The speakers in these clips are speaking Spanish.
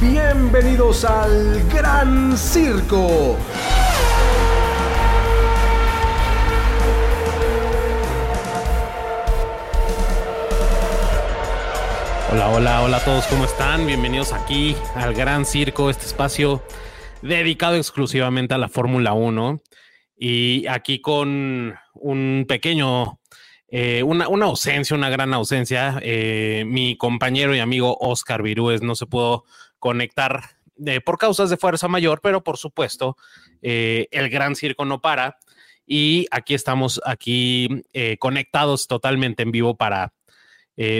Bienvenidos al Gran Circo. Hola, hola, hola a todos, ¿cómo están? Bienvenidos aquí al Gran Circo, este espacio dedicado exclusivamente a la Fórmula 1 y aquí con un pequeño, eh, una, ausencia, una gran ausencia. Eh, mi compañero y amigo Oscar Virúes no se pudo conectar eh, por causas de fuerza mayor, pero por supuesto el Gran Circo no para y aquí estamos aquí conectados totalmente en vivo para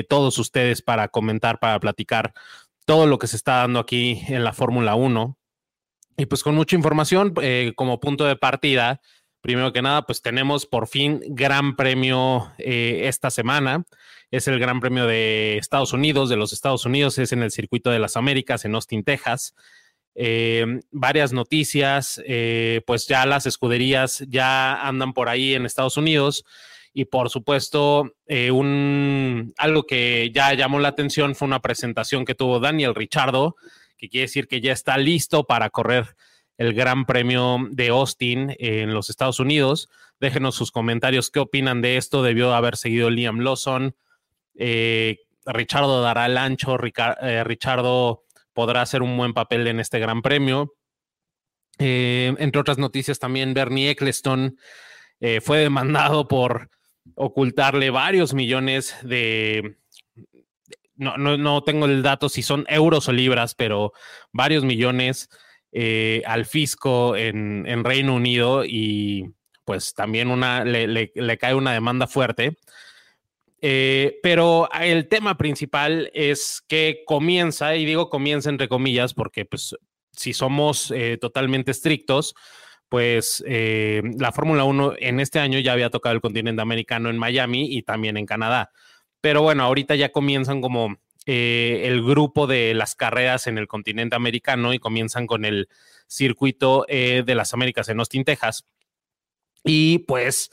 todos ustedes para comentar, para platicar todo lo que se está dando aquí en la Fórmula 1. Y pues con mucha información eh, como punto de partida, primero que nada, pues tenemos por fin gran premio eh, esta semana. Es el Gran Premio de Estados Unidos, de los Estados Unidos, es en el Circuito de las Américas, en Austin, Texas. Eh, varias noticias, pues ya las escuderías ya andan por ahí en Estados Unidos y por supuesto un, algo que ya llamó la atención fue una presentación que tuvo Daniel Richardo, que quiere decir que ya está listo para correr el Gran Premio de Austin en los Estados Unidos. Déjenos sus comentarios, qué opinan de esto. Debió haber seguido Liam Lawson. Eh, Richardo dará el ancho. Eh, Richardo podrá hacer un buen papel en este Gran Premio. Eh, entre otras noticias, también Bernie Eccleston fue demandado por ocultarle varios millones de, no, no, no, tengo el dato si son euros o libras, pero varios millones al fisco en, en, Reino Unido y pues también una, le, le, cae una demanda fuerte. Eh, pero el tema principal es que comienza, y digo comienza entre comillas, porque pues si somos eh, totalmente estrictos, pues la Fórmula 1 en este año ya había tocado el continente americano en Miami y también en Canadá. Pero bueno, ahorita ya comienzan como eh, el grupo de las carreras en el continente americano y comienzan con el circuito eh, de las Américas en Austin, Texas. Y pues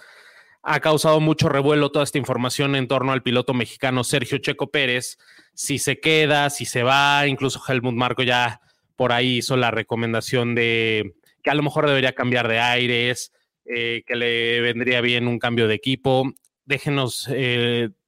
ha causado mucho revuelo toda esta información en torno al piloto mexicano Sergio Checo Pérez, si se queda, si se va, incluso Helmut Marco ya por ahí hizo la recomendación de que a lo mejor debería cambiar de aires, eh, que le vendría bien un cambio de equipo. Déjenos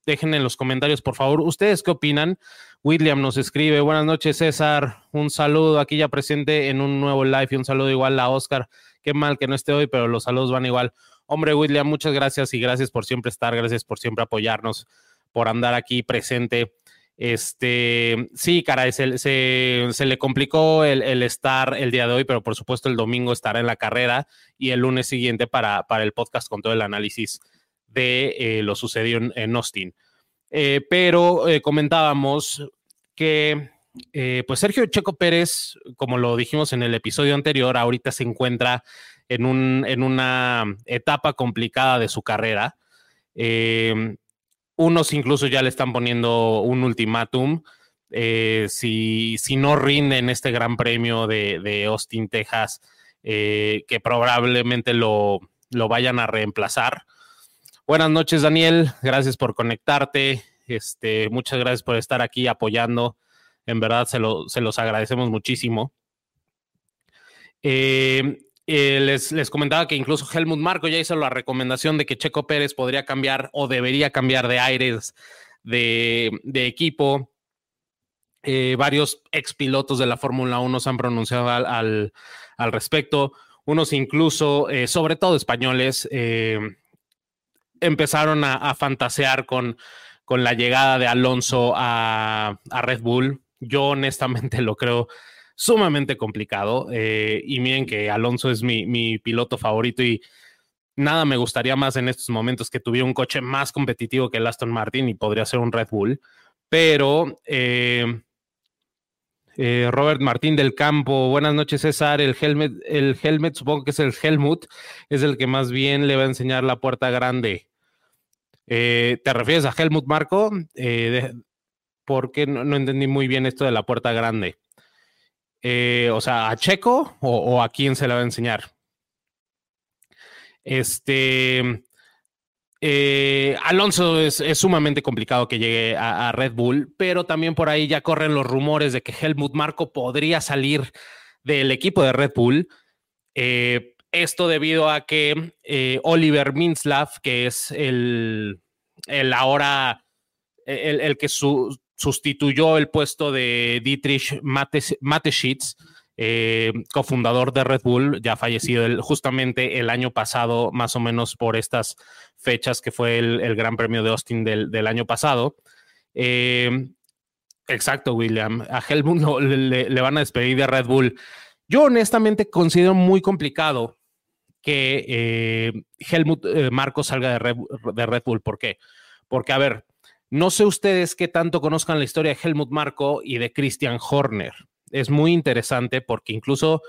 dejen en los comentarios, por favor, ustedes qué opinan. William nos escribe, buenas noches César, un saludo aquí ya presente en un nuevo live y un saludo igual a Oscar. Qué mal que no esté hoy, pero los saludos van igual. Hombre, William, muchas gracias y gracias por siempre estar, gracias por siempre apoyarnos, por andar aquí presente. Este, sí, caray, se, se, le complicó el, estar el día de hoy, pero por supuesto el domingo estará en la carrera y el lunes siguiente para, para el podcast con todo el análisis de eh, lo sucedido en, Austin. Eh, pero eh, comentábamos que pues Sergio Checo Pérez, como lo dijimos en el episodio anterior, ahorita se encuentra en, un, en una etapa complicada de su carrera. unos incluso ya le están poniendo un ultimátum. si, si, no rinde en este gran premio de, de Austin, Texas, que probablemente lo, lo vayan a reemplazar. Buenas noches, Daniel. Gracias por conectarte. Este, muchas gracias por estar aquí apoyando. En verdad, se, se los agradecemos muchísimo. Eh, eh, les, les, comentaba que incluso Helmut Marco ya hizo la recomendación de que Checo Pérez podría cambiar o debería cambiar de aires de, equipo. Eh, varios expilotos de la Fórmula 1 se han pronunciado al, al, respecto. Unos incluso, sobre todo españoles, empezaron a, fantasear con, con, la llegada de Alonso a, Red Bull. Yo honestamente lo creo sumamente complicado. Eh, y miren que Alonso es mi, piloto favorito y nada me gustaría más en estos momentos que tuviera un coche más competitivo que el Aston Martin y podría ser un Red Bull. Pero eh, eh, Robert Martín del Campo, buenas noches César, el helmet, el helmet supongo que es el Helmut, es el que más bien le va a enseñar la puerta grande. ¿Te refieres a Helmut Marco? Eh, porque no, entendí muy bien esto de la puerta grande. O sea, ¿a Checo o, a quién se le va a enseñar? Este, eh, Alonso es, sumamente complicado que llegue a, Red Bull, pero también por ahí ya corren los rumores de que Helmut Marco podría salir del equipo de Red Bull. Eh, esto debido a que eh, Oliver Minslav, que es el, el ahora el, que sustituyó el puesto de Dietrich Mateschitz, eh, cofundador de Red Bull, ya fallecido justamente el año pasado, más o menos por estas fechas que fue el, Gran Premio de Austin del, año pasado. Eh, exacto, William. A Helmut le, van a despedir de Red Bull. Yo honestamente considero muy complicado que eh, Helmut Marco salga de Red, de Red Bull. ¿Por qué? Porque, a ver, no sé ustedes qué tanto conozcan la historia de Helmut Marco y de Christian Horner. Es muy interesante porque incluso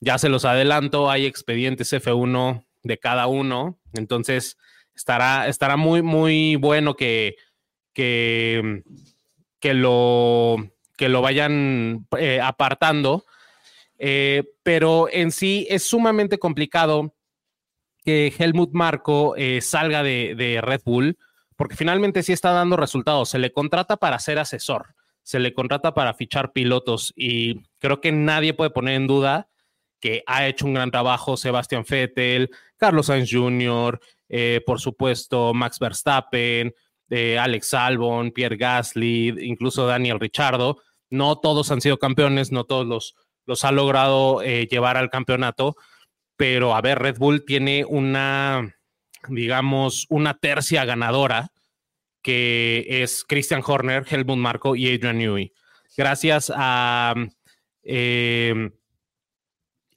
ya se los adelanto, hay expedientes F1 de cada uno, entonces estará, estará muy, muy bueno que, que, que, lo, que lo vayan eh, apartando, eh, pero en sí es sumamente complicado que Helmut Marco eh, salga de, de Red Bull, porque finalmente sí está dando resultados, se le contrata para ser asesor se le contrata para fichar pilotos y creo que nadie puede poner en duda que ha hecho un gran trabajo Sebastián Vettel, Carlos Sainz Jr., eh, por supuesto Max Verstappen, eh, Alex Albon, Pierre Gasly, incluso Daniel Richardo. No todos han sido campeones, no todos los, los ha logrado eh, llevar al campeonato, pero a ver, Red Bull tiene una, digamos, una tercia ganadora que es Christian Horner, Helmut Marco y Adrian Newey. Gracias a em,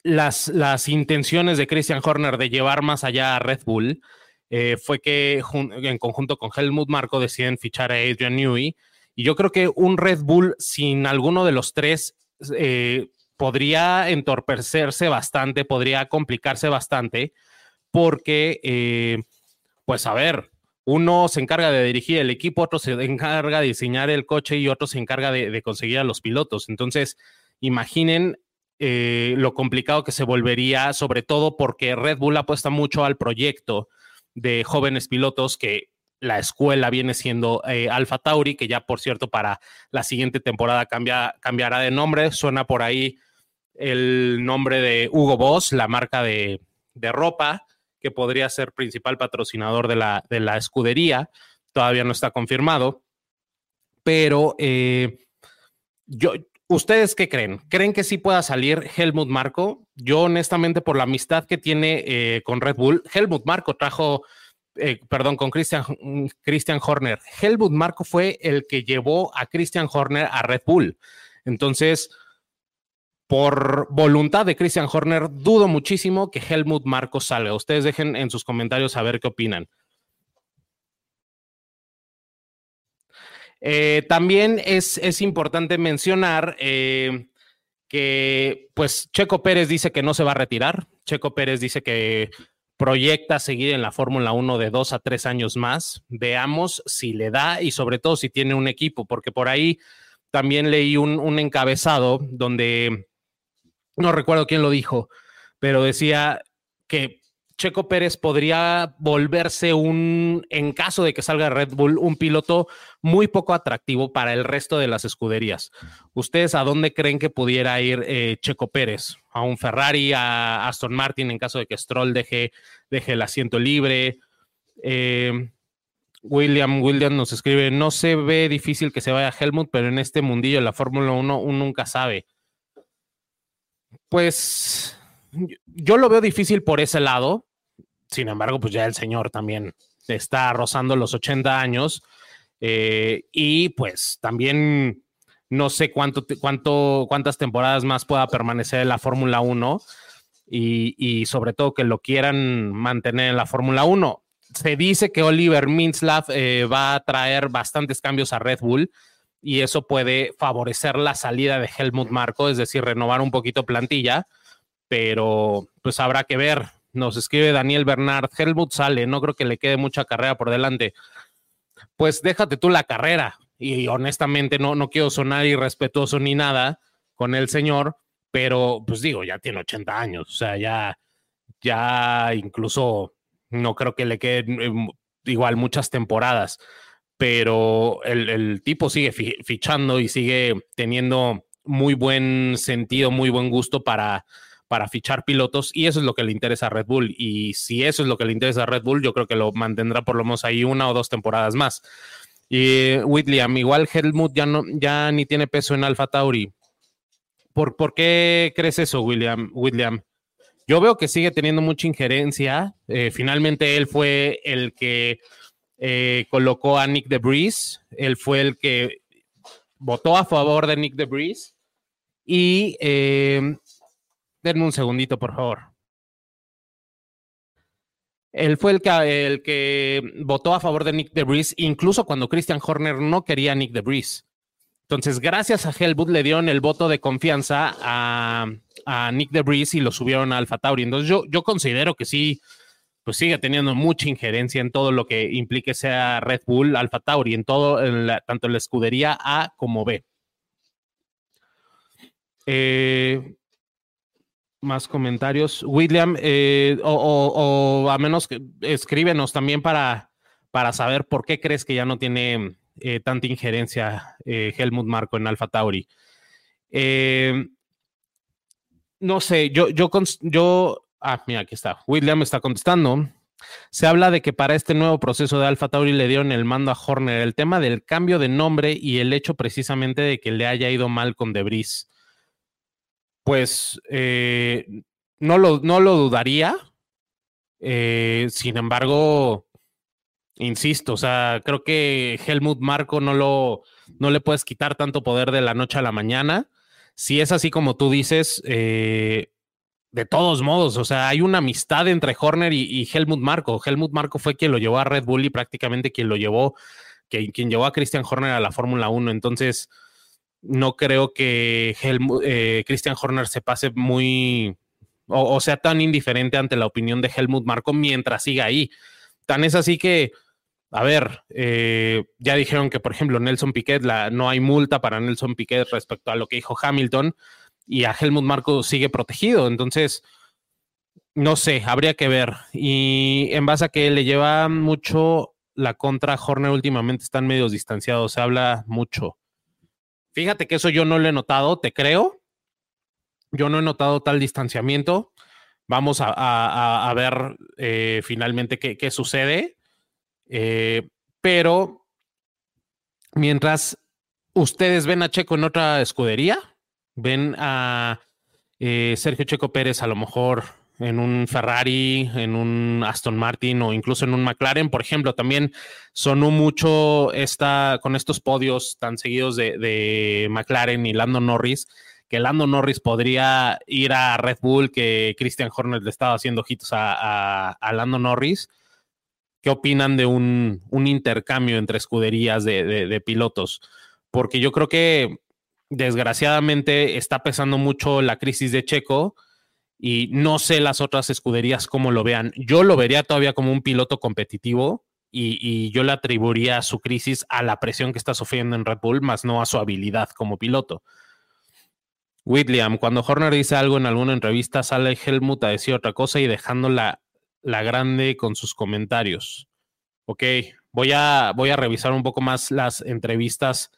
las, las, intenciones de Christian Horner de llevar más allá a Red Bull, eh, fue que en conjunto con Helmut Marco deciden fichar a Adrian Newey. Y yo creo que un Red Bull sin alguno de los tres eh, podría entorpecerse bastante, podría complicarse bastante, porque, eh, pues a ver, uno se encarga de dirigir el equipo, otro se encarga de diseñar el coche y otro se encarga de, conseguir a los pilotos. Entonces, imaginen eh, lo complicado que se volvería, sobre todo porque Red Bull apuesta mucho al proyecto de jóvenes pilotos que la escuela viene siendo eh, Alfa Tauri, que ya por cierto para la siguiente temporada cambia, cambiará de nombre. Suena por ahí el nombre de Hugo Boss, la marca de, de ropa que podría ser principal patrocinador de la, de la escudería. Todavía no está confirmado. Pero eh, yo, ¿ustedes qué creen? ¿Creen que sí pueda salir Helmut Marco? Yo honestamente, por la amistad que tiene eh, con Red Bull, Helmut Marco trajo, eh, perdón, con Christian, Christian Horner. Helmut Marco fue el que llevó a Christian Horner a Red Bull. Entonces, por voluntad de Christian Horner, dudo muchísimo que Helmut Marco salga. Ustedes dejen en sus comentarios saber qué opinan. Eh, también es, es, importante mencionar eh, que, pues, Checo Pérez dice que no se va a retirar. Checo Pérez dice que proyecta seguir en la Fórmula 1 de dos a tres años más. Veamos si le da y sobre todo si tiene un equipo, porque por ahí también leí un, un encabezado donde no recuerdo quién lo dijo, pero decía que Checo Pérez podría volverse un, en caso de que salga Red Bull, un piloto muy poco atractivo para el resto de las escuderías. ¿Ustedes a dónde creen que pudiera ir eh, Checo Pérez? ¿A un Ferrari, a Aston Martin en caso de que Stroll deje, deje el asiento libre? Eh, William, William nos escribe, no se ve difícil que se vaya Helmut, pero en este mundillo la Fórmula 1 uno nunca sabe. Pues yo lo veo difícil por ese lado. Sin embargo, pues ya el señor también está rozando los 80 años. Eh, y pues también no sé cuánto, cuánto, cuántas temporadas más pueda permanecer en la Fórmula 1 y, sobre todo que lo quieran mantener en la Fórmula 1. Se dice que Oliver Mintzlaff eh, va a traer bastantes cambios a Red Bull y eso puede favorecer la salida de Helmut Marco, es decir, renovar un poquito plantilla, pero pues habrá que ver. Nos escribe Daniel Bernard, Helmut sale, no creo que le quede mucha carrera por delante. Pues déjate tú la carrera y honestamente no, no quiero sonar irrespetuoso ni nada con el señor, pero pues digo, ya tiene 80 años, o sea, ya, ya incluso no creo que le quede igual muchas temporadas, pero el, tipo sigue fichando y sigue teniendo muy buen sentido, muy buen gusto para, para fichar pilotos y eso es lo que le interesa a Red Bull. Y si eso es lo que le interesa a Red Bull, yo creo que lo mantendrá por lo menos ahí una o dos temporadas más. Y William, igual Helmut ya, no, ya ni tiene peso en Alfa Tauri. ¿Por, ¿Por qué crees eso, William? William? Yo veo que sigue teniendo mucha injerencia. Eh, finalmente él fue el que eh, colocó a Nick DeBris. Él fue el que votó a favor de Nick DeBris. Y eh, denme un segundito, por favor. Él fue el que, el que votó a favor de Nick DeBris, incluso cuando Christian Horner no quería a Nick DeBris. Entonces, gracias a Helmut le dieron el voto de confianza a, Nick DeBris y lo subieron a Alfa Tauri. Entonces, yo, yo considero que sí, pues sigue teniendo mucha injerencia en todo lo que implique sea Red Bull, Alfa Tauri, en todo, tanto en la escudería A como B. Eh, más comentarios. William, eh, o, a menos que escríbenos también para, para saber por qué crees que ya no tiene eh, tanta injerencia Helmut Marco en Alfa Tauri. No sé, yo, yo, yo, ah, mira, aquí está. William está contestando. Se habla de que para este nuevo proceso de Alfa Tauri le dieron el mando a Horner. El tema del cambio de nombre y el hecho precisamente de que le haya ido mal con Debris. Pues no, lo, no lo dudaría. sin embargo, insisto, o sea, creo que Helmut Marco no lo, no le puedes quitar tanto poder de la noche a la mañana. Si es así como tú dices, eh, de todos modos, o sea, hay una amistad entre Horner y, Helmut Marco. Helmut Marco fue quien lo llevó a Red Bull y prácticamente quien lo llevó, quien llevó a Christian Horner a la Fórmula 1. Entonces, no creo que eh, Christian Horner se pase muy, o, o sea, tan indiferente ante la opinión de Helmut Marco mientras siga ahí. Tan es así que a ver, eh, ya dijeron que, por ejemplo, Nelson Piquet, la, no hay multa para Nelson Piquet respecto a lo que dijo Hamilton y a Helmut Marco sigue protegido. Entonces, no sé, habría que ver. Y en base a que le lleva mucho la contra Horner últimamente, están medios distanciados, se habla mucho. Fíjate que eso yo no lo he notado, te creo. Yo no he notado tal distanciamiento. Vamos a, ver eh, finalmente qué, sucede eh, pero mientras ustedes ven a Checo en otra escudería, ven a eh, Sergio Checo Pérez a lo mejor en un Ferrari, en un Aston Martin o incluso en un McLaren, por ejemplo, también sonó mucho esta, con estos podios tan seguidos de, McLaren y Lando Norris, que Lando Norris podría ir a Red Bull, que Christian Horner le estaba haciendo ojitos a, a Lando Norris ¿Qué opinan de un, intercambio entre escuderías de, pilotos? Porque yo creo que desgraciadamente está pesando mucho la crisis de Checo y no sé las otras escuderías cómo lo vean. Yo lo vería todavía como un piloto competitivo y, yo le atribuiría su crisis a la presión que está sufriendo en Red Bull, más no a su habilidad como piloto. William, cuando Horner dice algo en alguna entrevista, sale Helmut a decir otra cosa y dejándola la Grande con sus comentarios. Ok, voy a, voy a revisar un poco más las entrevistas,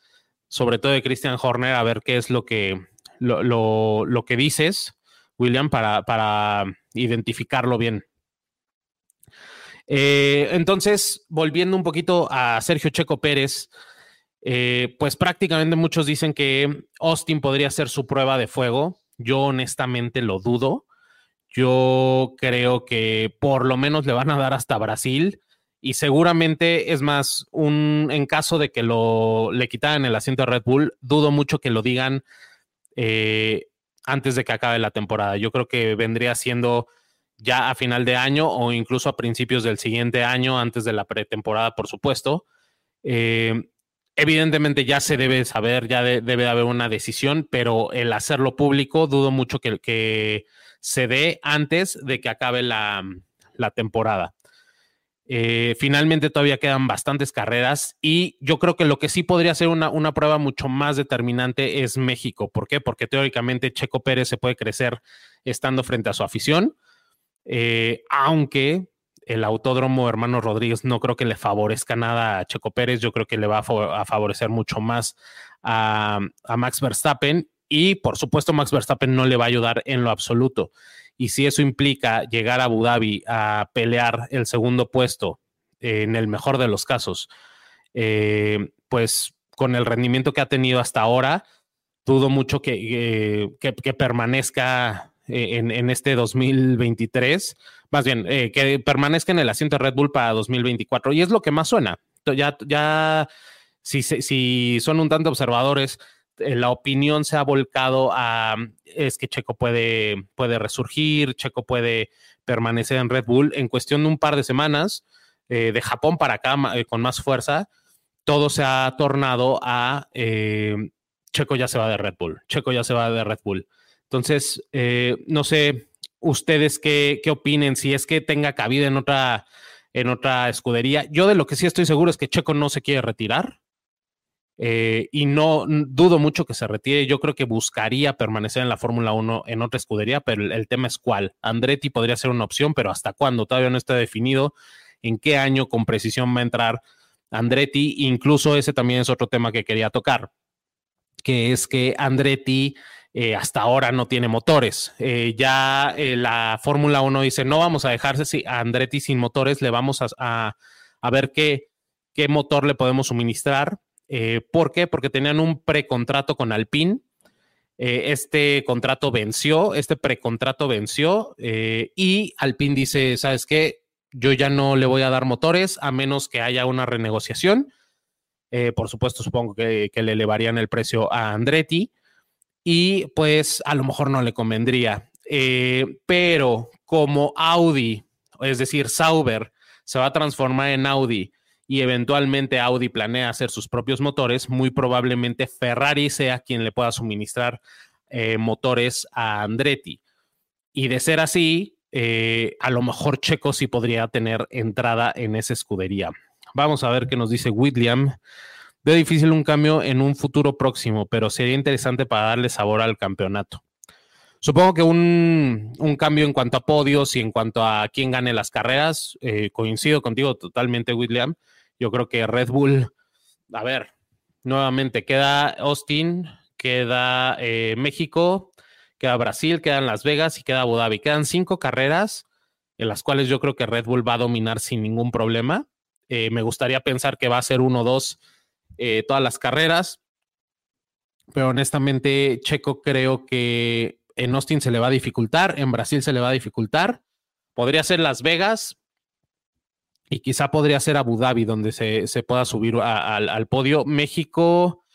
sobre todo de Christian Horner, a ver qué es lo que, lo, que dices, William, para, para identificarlo bien. Eh, entonces, volviendo un poquito a Sergio Checo Pérez, eh, pues prácticamente muchos dicen que Austin podría ser su prueba de fuego. Yo honestamente lo dudo. Yo creo que por lo menos le van a dar hasta Brasil y seguramente es más un en caso de que lo le quitaran el asiento a Red Bull, dudo mucho que lo digan eh, antes de que acabe la temporada. Yo creo que vendría siendo ya a final de año o incluso a principios del siguiente año, antes de la pretemporada, por supuesto. Eh, evidentemente ya se debe saber, ya debe haber una decisión, pero el hacerlo público, dudo mucho que se dé antes de que acabe la, temporada. Eh, finalmente todavía quedan bastantes carreras y yo creo que lo que sí podría ser una, una, prueba mucho más determinante es México. ¿Por qué? Porque teóricamente Checo Pérez se puede crecer estando frente a su afición, eh, aunque el autódromo hermano Rodríguez no creo que le favorezca nada a Checo Pérez, yo creo que le va a, favorecer mucho más a, Max Verstappen y por supuesto Max Verstappen no le va a ayudar en lo absoluto. Y si eso implica llegar a Abu Dhabi a pelear el segundo puesto en el mejor de los casos, eh, pues con el rendimiento que ha tenido hasta ahora, dudo mucho que, que, permanezca eh, en, en, este 2023 más bien, eh, que permanezca en el asiento de Red Bull para 2024. Y es lo que más suena. Ya, ya si, si son un tanto observadores, eh, la opinión se ha volcado a es que Checo puede, puede resurgir, Checo puede permanecer en Red Bull. En cuestión de un par de semanas, eh, de Japón para acá, con más fuerza, todo se ha tornado a Checo ya se va de Red Bull, Checo ya se va de Red Bull. Entonces, no sé, ustedes qué, qué opinen, si es que tenga cabida en otra, en otra escudería. Yo de lo que sí estoy seguro es que Checo no se quiere retirar. Eh, y no dudo mucho que se retire. Yo creo que buscaría permanecer en la Fórmula 1 en otra escudería, pero el, tema es cuál. Andretti podría ser una opción, pero hasta cuándo todavía no está definido en qué año con precisión va a entrar Andretti. Incluso ese también es otro tema que quería tocar, que es que Andretti eh, hasta ahora no tiene motores. Eh, ya la Fórmula 1 dice, no vamos a dejarse a Andretti sin motores, le vamos a, ver qué, qué, motor le podemos suministrar. ¿Por qué? Porque tenían un precontrato con Alpine. este contrato venció, este precontrato venció y Alpine dice, ¿sabes qué? Yo ya no le voy a dar motores a menos que haya una renegociación. por supuesto, supongo que, le elevarían el precio a Andretti y pues a lo mejor no le convendría. Eh, pero como Audi, es decir, Sauber, se va a transformar en Audi y eventualmente Audi planea hacer sus propios motores, muy probablemente Ferrari sea quien le pueda suministrar eh, motores a Andretti. Y de ser así, eh, a lo mejor Checo sí podría tener entrada en esa escudería. Vamos a ver qué nos dice William. Veo difícil un cambio en un futuro próximo, pero sería interesante para darle sabor al campeonato. Supongo que un, cambio en cuanto a podios y en cuanto a quién gane las carreras, eh, coincido contigo totalmente, William. Yo creo que Red Bull, a ver, nuevamente queda Austin, queda eh, México, queda Brasil, quedan Las Vegas y queda Abu Dhabi. Quedan cinco carreras en las cuales yo creo que Red Bull va a dominar sin ningún problema. Eh, me gustaría pensar que va a ser uno dos eh, todas las carreras. Pero honestamente, Checo creo que en Austin se le va a dificultar, en Brasil se le va a dificultar. Podría ser Las Vegas y quizá podría ser Abu Dhabi, donde se, pueda subir al podio. México,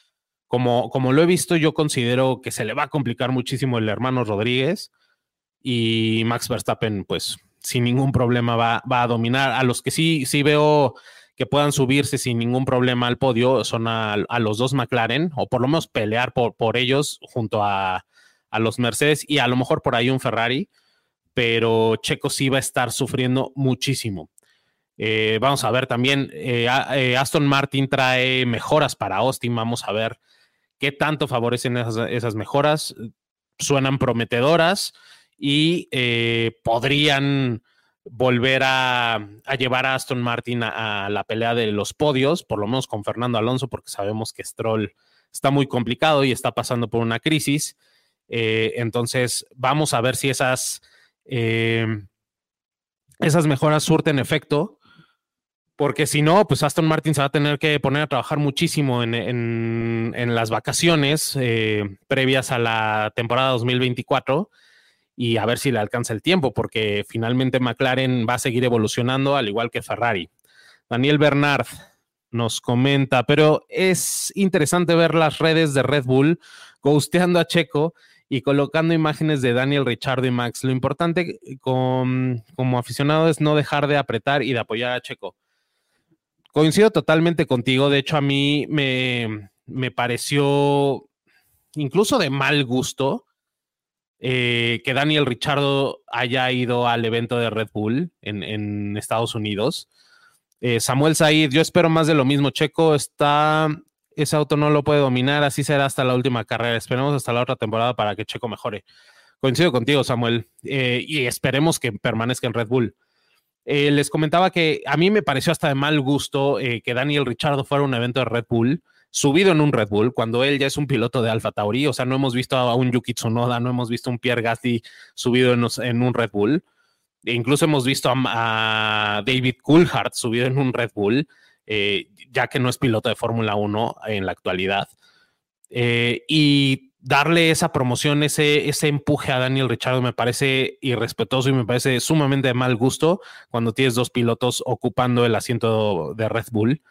como, como lo he visto, yo considero que se le va a complicar muchísimo el hermano Rodríguez y Max Verstappen, pues sin ningún problema va, va a dominar. A los que sí, sí veo que puedan subirse sin ningún problema al podio son a, los dos McLaren, o por lo menos pelear por, por ellos junto a, los Mercedes y a lo mejor por ahí un Ferrari, pero Checo sí va a estar sufriendo muchísimo. Eh, vamos a ver también, eh, eh, Aston Martin trae mejoras para Austin, vamos a ver qué tanto favorecen esas mejoras. Suenan prometedoras y podrían volver a, llevar a Aston Martin a, la pelea de los podios, por lo menos con Fernando Alonso, porque sabemos que Stroll está muy complicado y está pasando por una crisis. Entonces, vamos a ver si esas, esas mejoras surten efecto, porque si no, pues Aston Martin se va a tener que poner a trabajar muchísimo en, las vacaciones eh, previas a la temporada 2024 y a ver si le alcanza el tiempo, porque finalmente McLaren va a seguir evolucionando al igual que Ferrari. Daniel Bernard nos comenta, pero es interesante ver las redes de Red Bull ghosteando a Checo y colocando imágenes de Daniel, Richard y Max. Lo importante como aficionado es no dejar de apretar y de apoyar a Checo. Coincido totalmente contigo, de hecho a mí me, me pareció incluso de mal gusto eh, que Daniel Richardo haya ido al evento de Red Bull en, Estados Unidos. Eh, Samuel Said, yo espero más de lo mismo. Checo está, ese auto no lo puede dominar, así será hasta la última carrera. Esperemos hasta la otra temporada para que Checo mejore. Coincido contigo, Samuel, eh, y esperemos que permanezca en Red Bull. Eh, les comentaba que a mí me pareció hasta de mal gusto eh, que Daniel Richardo fuera a un evento de Red Bull, subido en un Red Bull, cuando él ya es un piloto de Alfa Tauri. O sea, no hemos visto a un Yuki Tsunoda, no hemos visto a un Pierre Gasly subido en, un Red Bull. E incluso hemos visto a, David Coulthard subido en un Red Bull, eh, ya que no es piloto de Fórmula 1 en la actualidad. y darle esa promoción, ese, ese empuje a Daniel Richardo me parece irrespetuoso y me parece sumamente de mal gusto cuando tienes dos pilotos ocupando el asiento de Red Bull.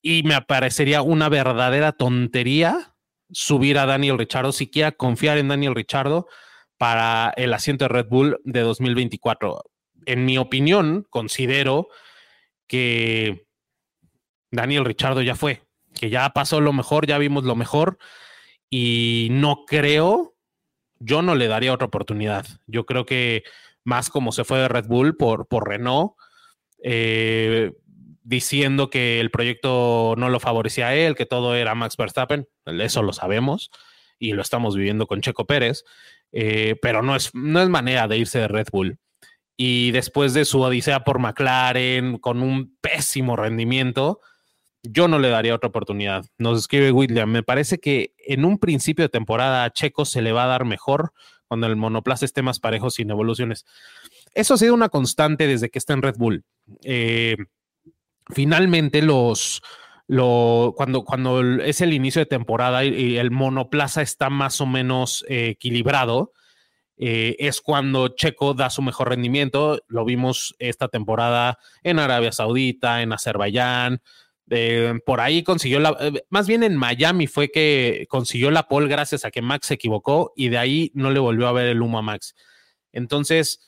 Y me parecería una verdadera tontería subir a Daniel Richardo, siquiera confiar en Daniel Richardo para el asiento de Red Bull de 2024. En mi opinión, considero que Daniel Richardo ya fue, que ya pasó lo mejor, ya vimos lo mejor y no creo, yo no le daría otra oportunidad. Yo creo que más como se fue de Red Bull por, por Renault, eh, diciendo que el proyecto no lo favorecía a él, que todo era Max Verstappen, eso lo sabemos y lo estamos viviendo con Checo Pérez, eh, pero no es, no es manera de irse de Red Bull. Y después de su odisea por McLaren, con un pésimo rendimiento, yo no le daría otra oportunidad. Nos escribe William, me parece que en un principio de temporada a Checo se le va a dar mejor cuando el monoplaza esté más parejo sin evoluciones. Eso ha sido una constante desde que está en Red Bull. Eh, finalmente los... Lo, cuando, cuando es el inicio de temporada y, el monoplaza está más o menos eh, equilibrado, eh, es cuando Checo da su mejor rendimiento. Lo vimos esta temporada en Arabia Saudita, en Azerbaiyán, por ahí consiguió la, eh, más bien en Miami fue que consiguió la pole gracias a que Max se equivocó y de ahí no le volvió a ver el humo a Max. Entonces,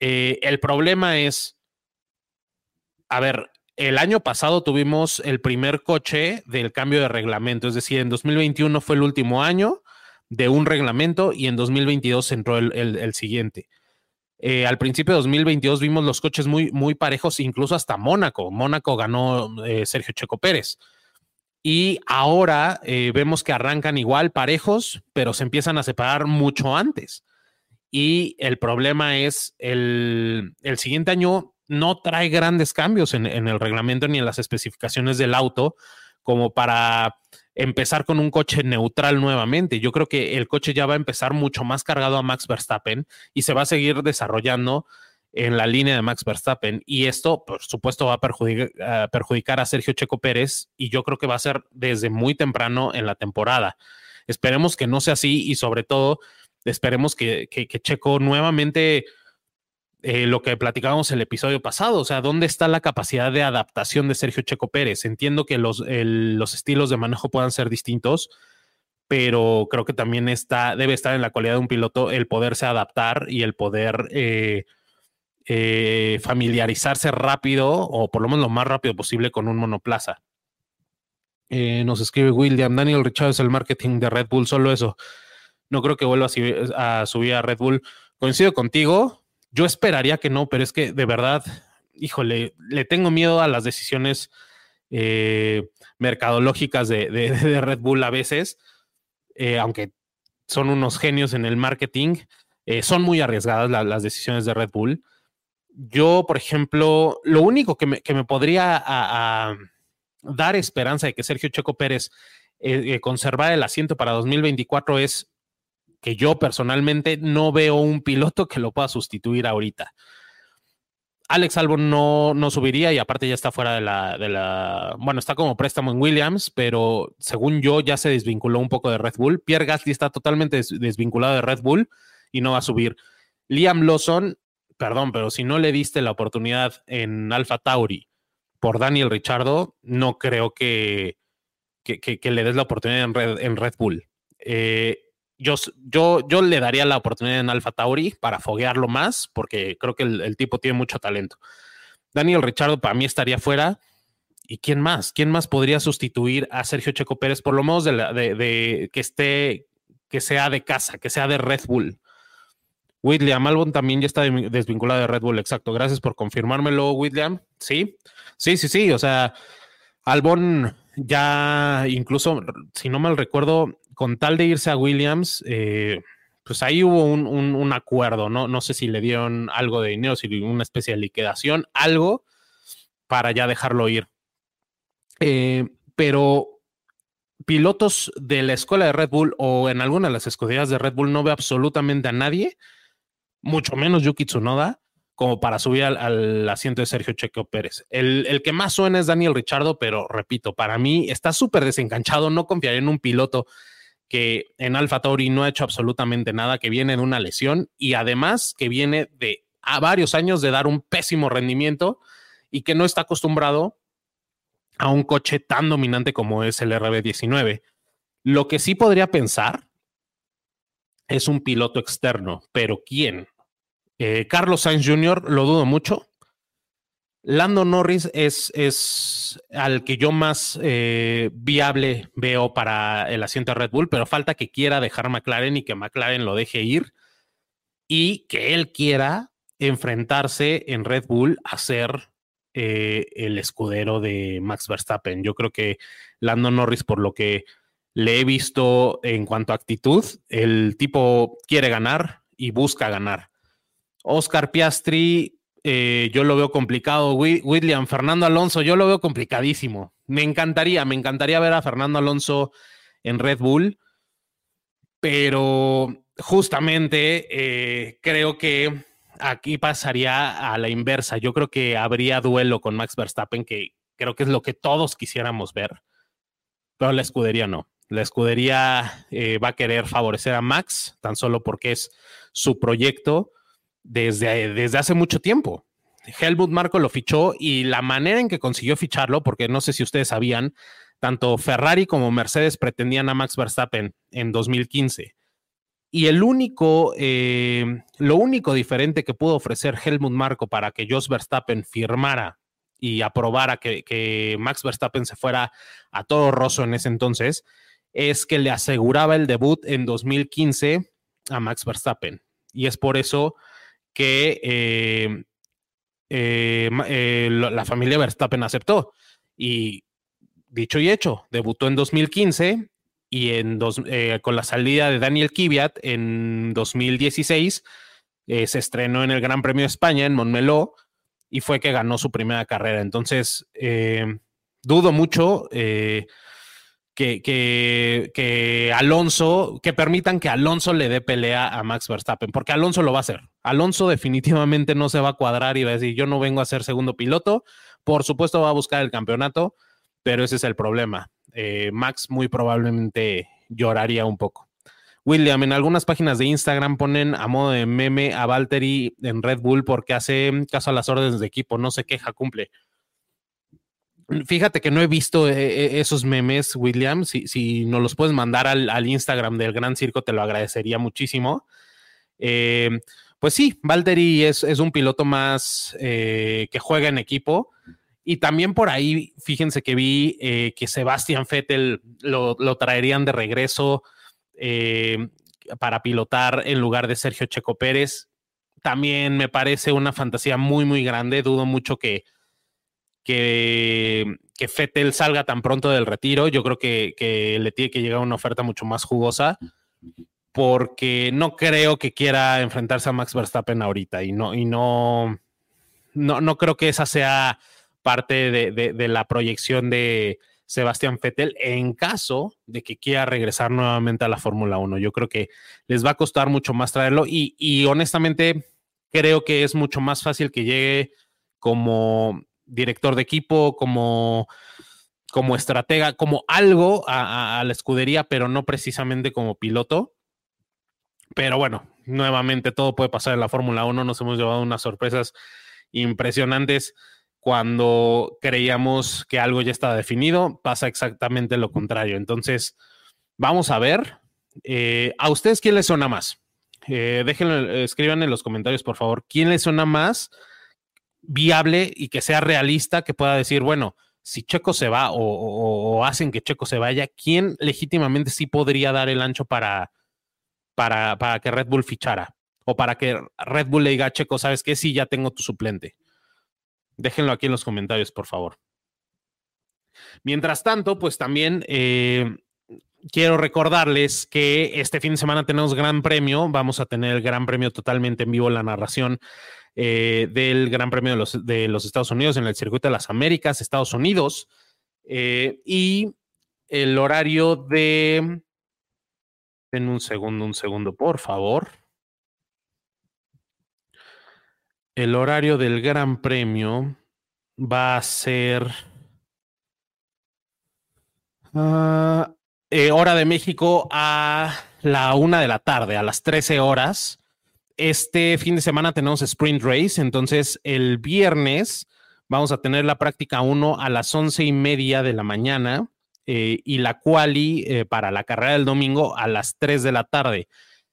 eh, el problema es, a ver, el año pasado tuvimos el primer coche del cambio de reglamento, es decir, en 2021 fue el último año de un reglamento y en 2022 entró el siguiente. Eh, al principio de 2022 vimos los coches muy, muy parejos, incluso hasta Mónaco. Mónaco ganó eh, Sergio Checo Pérez. Y ahora eh, vemos que arrancan igual parejos, pero se empiezan a separar mucho antes. Y el problema es el, el siguiente año no trae grandes cambios en, en el reglamento ni en las especificaciones del auto como para empezar con un coche neutral nuevamente. Yo creo que el coche ya va a empezar mucho más cargado a Max Verstappen y se va a seguir desarrollando en la línea de Max Verstappen. Y esto, por supuesto, va a perjudicar, a Sergio Checo Pérez y yo creo que va a ser desde muy temprano en la temporada. Esperemos que no sea así y sobre todo esperemos que, que Checo nuevamente eh, lo que platicábamos el episodio pasado, o sea, ¿dónde está la capacidad de adaptación de Sergio Checo Pérez? Entiendo que los, los estilos de manejo puedan ser distintos, pero creo que también está, debe estar en la cualidad de un piloto el poderse adaptar y el poder eh, eh, familiarizarse rápido o por lo menos lo más rápido posible con un monoplaza. nos escribe William, Daniel Richards, el marketing de Red Bull, solo eso. No creo que vuelva a subir a Red Bull. Coincido contigo, yo esperaría que no, pero es que de verdad, híjole, le tengo miedo a las decisiones eh, mercadológicas de, Red Bull a veces, eh, aunque son unos genios en el marketing, eh, son muy arriesgadas las decisiones de Red Bull. Yo, por ejemplo, lo único que me, podría dar esperanza de que Sergio Checo Pérez conservara el asiento para 2024 es que yo personalmente no veo un piloto que lo pueda sustituir ahorita. Alex Albon no, no subiría y aparte ya está fuera de la, de la, bueno, está como préstamo en Williams, pero según yo ya se desvinculó un poco de Red Bull. Pierre Gasly está totalmente desvinculado de Red Bull y no va a subir. Liam Lawson, perdón, pero si no le diste la oportunidad en Alfa Tauri por Daniel Richardo, no creo que, que, le des la oportunidad en Red, en Red Bull. Eh, yo, yo, le daría la oportunidad en Alfa Tauri para foguearlo más, porque creo que el, tipo tiene mucho talento. Daniel Richardo para mí estaría fuera. ¿Y quién más? ¿Quién más podría sustituir a Sergio Checo Pérez? Por lo menos de, de, que esté, que sea de casa, que sea de Red Bull. William Albon también ya está desvinculado de Red Bull, exacto. Gracias por confirmármelo, William. Sí, sí, sí, sí. O sea, Albon ya incluso, si no mal recuerdo, con tal de irse a Williams, eh, pues ahí hubo un, acuerdo, ¿no? No sé si le dieron algo de dinero, si una especie de liquidación, algo para ya dejarlo ir. Eh, pero pilotos de la escuela de Red Bull o en alguna de las escuderías de Red Bull no ve absolutamente a nadie, mucho menos Yuki Tsunoda, como para subir al, asiento de Sergio Checo Pérez. El, el, que más suena es Daniel Richardo, pero repito, para mí está súper desencanchado, no confiaré en un piloto que en Alfa Tauri no ha hecho absolutamente nada, que viene de una lesión y además que viene de a varios años de dar un pésimo rendimiento y que no está acostumbrado a un coche tan dominante como es el RB19. Lo que sí podría pensar es un piloto externo, pero ¿quién? Eh, Carlos Sainz Jr. lo dudo mucho. Lando Norris es, es al que yo más eh, viable veo para el asiento de Red Bull, pero falta que quiera dejar McLaren y que McLaren lo deje ir y que él quiera enfrentarse en Red Bull a ser eh, el escudero de Max Verstappen. Yo creo que Lando Norris, por lo que le he visto en cuanto a actitud, el tipo quiere ganar y busca ganar. Oscar Piastri eh, yo lo veo complicado. William, Fernando Alonso, yo lo veo complicadísimo. Me encantaría, me encantaría ver a Fernando Alonso en Red Bull, pero justamente eh, creo que aquí pasaría a la inversa. Yo creo que habría duelo con Max Verstappen, que creo que es lo que todos quisiéramos ver, pero la escudería no. La escudería eh, va a querer favorecer a Max, tan solo porque es su proyecto desde, desde hace mucho tiempo. Helmut Marco lo fichó y la manera en que consiguió ficharlo, porque no sé si ustedes sabían, tanto Ferrari como Mercedes pretendían a Max Verstappen en 2015. Y el único, eh, lo único diferente que pudo ofrecer Helmut Marco para que Jos Verstappen firmara y aprobara que, que Max Verstappen se fuera a todo roso en ese entonces, es que le aseguraba el debut en 2015 a Max Verstappen. Y es por eso que eh, eh, eh, la familia Verstappen aceptó. Y dicho y hecho, debutó en 2015 y en con la salida de Daniel Kiviat en 2016 se estrenó en el Gran Premio de España en Montmeló y fue que ganó su primera carrera. Entonces, dudo mucho que, que, Alonso, que permitan que Alonso le dé pelea a Max Verstappen, porque Alonso lo va a hacer. Alonso definitivamente no se va a cuadrar y va a decir, yo no vengo a ser segundo piloto. Por supuesto va a buscar el campeonato, pero ese es el problema. Eh, Max muy probablemente lloraría un poco. William, en algunas páginas de Instagram ponen a modo de meme a Valtteri en Red Bull porque hace caso a las órdenes de equipo, no se queja, cumple. Fíjate que no he visto eh, eh, esos memes, William. Si, si nos los puedes mandar al, Instagram del Gran Circo, te lo agradecería muchísimo. Eh, pues sí, Valtteri es, es, un piloto más que juega en equipo. Y también por ahí, fíjense que vi que Sebastian Vettel lo, lo, traerían de regreso para pilotar en lugar de Sergio Checo Pérez. También me parece una fantasía muy, muy grande. Dudo mucho que, que, que Fettel salga tan pronto del retiro. Yo creo que, le tiene que llegar una oferta mucho más jugosa porque no creo que quiera enfrentarse a Max Verstappen ahorita y no, y no, no, no creo que esa sea parte de, la proyección de Sebastián Vettel en caso de que quiera regresar nuevamente a la Fórmula 1. Yo creo que les va a costar mucho más traerlo y, y honestamente creo que es mucho más fácil que llegue como director de equipo, como, como estratega, como algo a, la escudería, pero no precisamente como piloto. Pero bueno, nuevamente todo puede pasar en la Fórmula 1. Nos hemos llevado unas sorpresas impresionantes cuando creíamos que algo ya estaba definido. Pasa exactamente lo contrario. Entonces, vamos a ver. Eh, ¿A ustedes quién les suena más? Eh, déjenlo, escriban en los comentarios, por favor. ¿Quién les suena más? Viable y que sea realista, que pueda decir, bueno, si Checo se va o, hacen que Checo se vaya, ¿quién legítimamente sí podría dar el ancho para, para, para, que Red Bull fichara? O para que Red Bull le diga a Checo, ¿sabes qué? Sí, ya tengo tu suplente. Déjenlo aquí en los comentarios, por favor. Mientras tanto, pues también eh, quiero recordarles que este fin de semana tenemos gran premio. Vamos a tener el gran premio totalmente en vivo, la narración eh, del Gran Premio de los, de los, Estados Unidos en el Circuito de las Américas, Estados Unidos. Eh, y el horario de... En un segundo, un segundo, por favor. El horario del Gran Premio va a ser... Ah, eh, hora de México a la una de la tarde, a las 13 horas. Este fin de semana tenemos sprint race, entonces el viernes vamos a tener la práctica 1 a las once y media de la mañana eh, y la quali eh, para la carrera del domingo a las 3 de la tarde.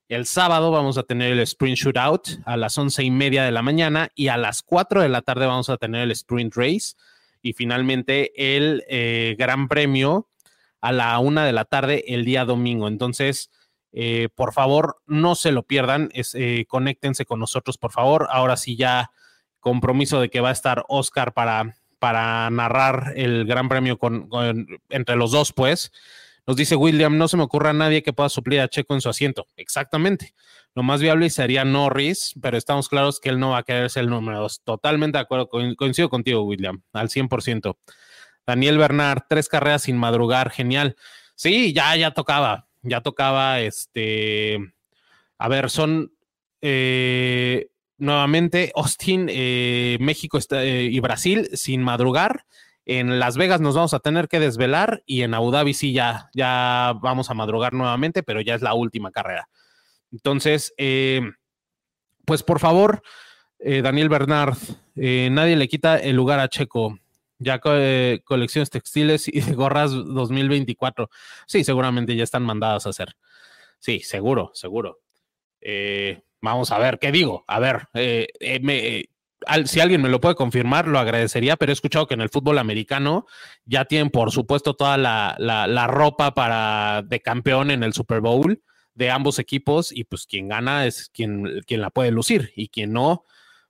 El sábado vamos a tener el sprint shootout a las once y media de la mañana y a las 4 de la tarde vamos a tener el sprint race y finalmente el eh, gran premio a la una de la tarde el día domingo. Entonces, eh, por favor, no se lo pierdan. Es, eh, conéctense con nosotros, por favor. Ahora sí ya compromiso de que va a estar Oscar para, para narrar el Gran Premio con, entre los dos, pues. Nos dice William, no se me ocurra a nadie que pueda suplir a Checo en su asiento. Exactamente. Lo más viable sería Norris, pero estamos claros que él no va a querer ser el número dos. Totalmente de acuerdo. Coincido contigo, William, al 100%. Daniel Bernard, tres carreras sin madrugar, genial. Sí, ya, ya tocaba ya tocaba este, a ver, son eh, nuevamente Austin, eh, México eh, y Brasil sin madrugar. En Las Vegas nos vamos a tener que desvelar y en Abu Dhabi sí ya, ya vamos a madrugar nuevamente, pero ya es la última carrera. Entonces, pues por favor, Daniel Bernard, nadie le quita el lugar a Checo ya eh, colecciones textiles y gorras 2024. Sí, seguramente ya están mandadas a hacer. Sí, seguro, seguro. Eh, vamos a ver, ¿qué digo? A ver, eh, si alguien me lo puede confirmar, lo agradecería, pero he escuchado que en el fútbol americano ya tienen, por supuesto, toda la, la ropa para de campeón en el Super Bowl de ambos equipos y pues quien gana es quien, quien la puede lucir y quien no,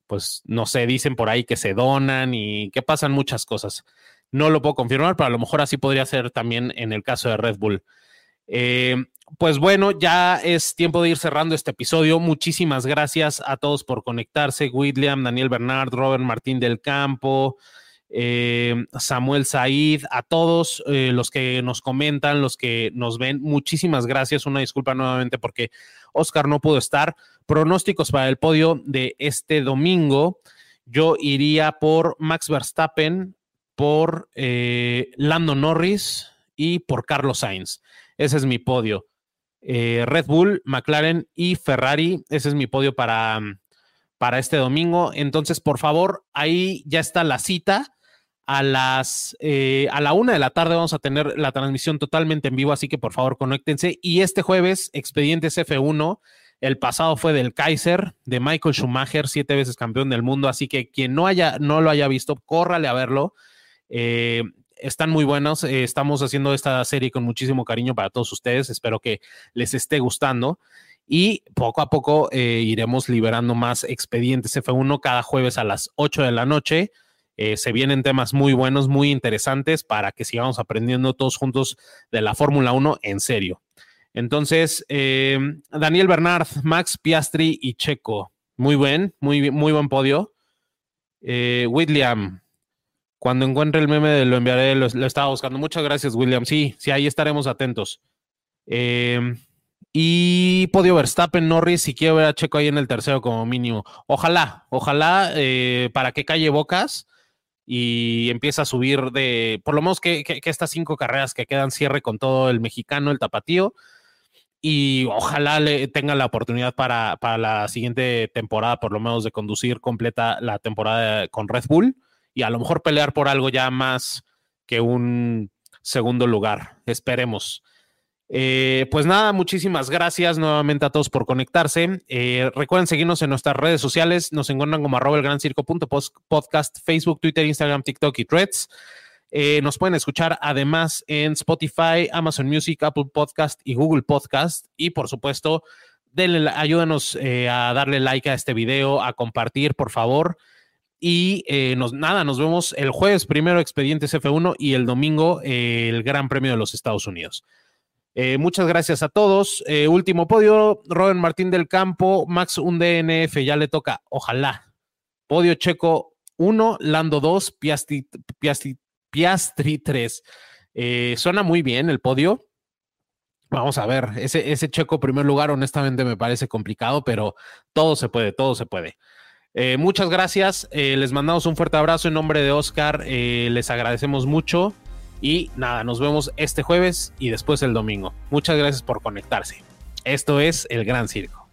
pues no sé, dicen por ahí que se donan y que pasan muchas cosas. No lo puedo confirmar, pero a lo mejor así podría ser también en el caso de Red Bull. Eh, pues bueno, ya es tiempo de ir cerrando este episodio. Muchísimas gracias a todos por conectarse. William, Daniel Bernard, Robert Martín del Campo, eh, Samuel Said, a todos eh, los que nos comentan, los que nos ven. Muchísimas gracias. Una disculpa nuevamente porque Oscar no pudo estar. Pronósticos para el podio de este domingo. Yo iría por Max Verstappen, por eh, Lando Norris y por Carlos Sainz. Ese es mi podio. Eh, Red Bull, McLaren y Ferrari. Ese es mi podio para, para este domingo. Entonces, por favor, ahí ya está la cita. A las eh, a la una de la tarde vamos a tener la transmisión totalmente en vivo, así que por favor conéctense. Y este jueves, Expedientes F1. El pasado fue del Kaiser, de Michael Schumacher, siete veces campeón del mundo. Así que quien no haya, no lo haya visto, córrale a verlo. Eh, están muy buenos. Eh, estamos haciendo esta serie con muchísimo cariño para todos ustedes. Espero que les esté gustando. Y poco a poco iremos liberando más expedientes F1 cada jueves a las 8 de la noche. Eh, se vienen temas muy buenos, muy interesantes para que sigamos aprendiendo todos juntos de la Fórmula 1 en serio. Entonces, eh, Daniel Bernard, Max Piastri y Checo. Muy buen, muy, muy buen podio. Eh, William, cuando encuentre el meme lo enviaré, lo, estaba buscando. Muchas gracias, William. Sí, sí, ahí estaremos atentos. y podio Verstappen, Norris, si quiero ver a Checo ahí en el tercero como mínimo. Ojalá, ojalá para que calle bocas y empieza a subir de, por lo menos que, estas cinco carreras que quedan cierre con todo el mexicano, el tapatío, y ojalá le tenga la oportunidad para, para, la siguiente temporada, por lo menos de conducir completa la temporada con Red Bull y a lo mejor pelear por algo ya más que un segundo lugar. Esperemos. Eh, pues nada, muchísimas gracias nuevamente a todos por conectarse. Eh, recuerden seguirnos en nuestras redes sociales. Nos encuentran como arroba el gran circo podcast, Facebook, Twitter, Instagram, TikTok y Threads. Eh, nos pueden escuchar además en Spotify, Amazon Music, Apple Podcast y Google Podcast. Y por supuesto, denle, ayúdanos a darle like a este video, a compartir, por favor. Y nada, nos vemos el jueves primero Expedientes F1 y el domingo el Gran Premio de los Estados Unidos. Eh, muchas gracias a todos. Eh, último podio, Robert Martín del Campo, Max un DNF, ya le toca, ojalá. Podio Checo 1, Lando 2, Piastri, Piastri, 3. Eh, suena muy bien el podio. Vamos a ver, ese, ese Checo primer lugar honestamente me parece complicado, pero todo se puede, todo se puede. muchas gracias, les mandamos un fuerte abrazo en nombre de Oscar, les agradecemos mucho. Y nada, nos vemos este jueves y después el domingo. Muchas gracias por conectarse. Esto es El Gran Circo.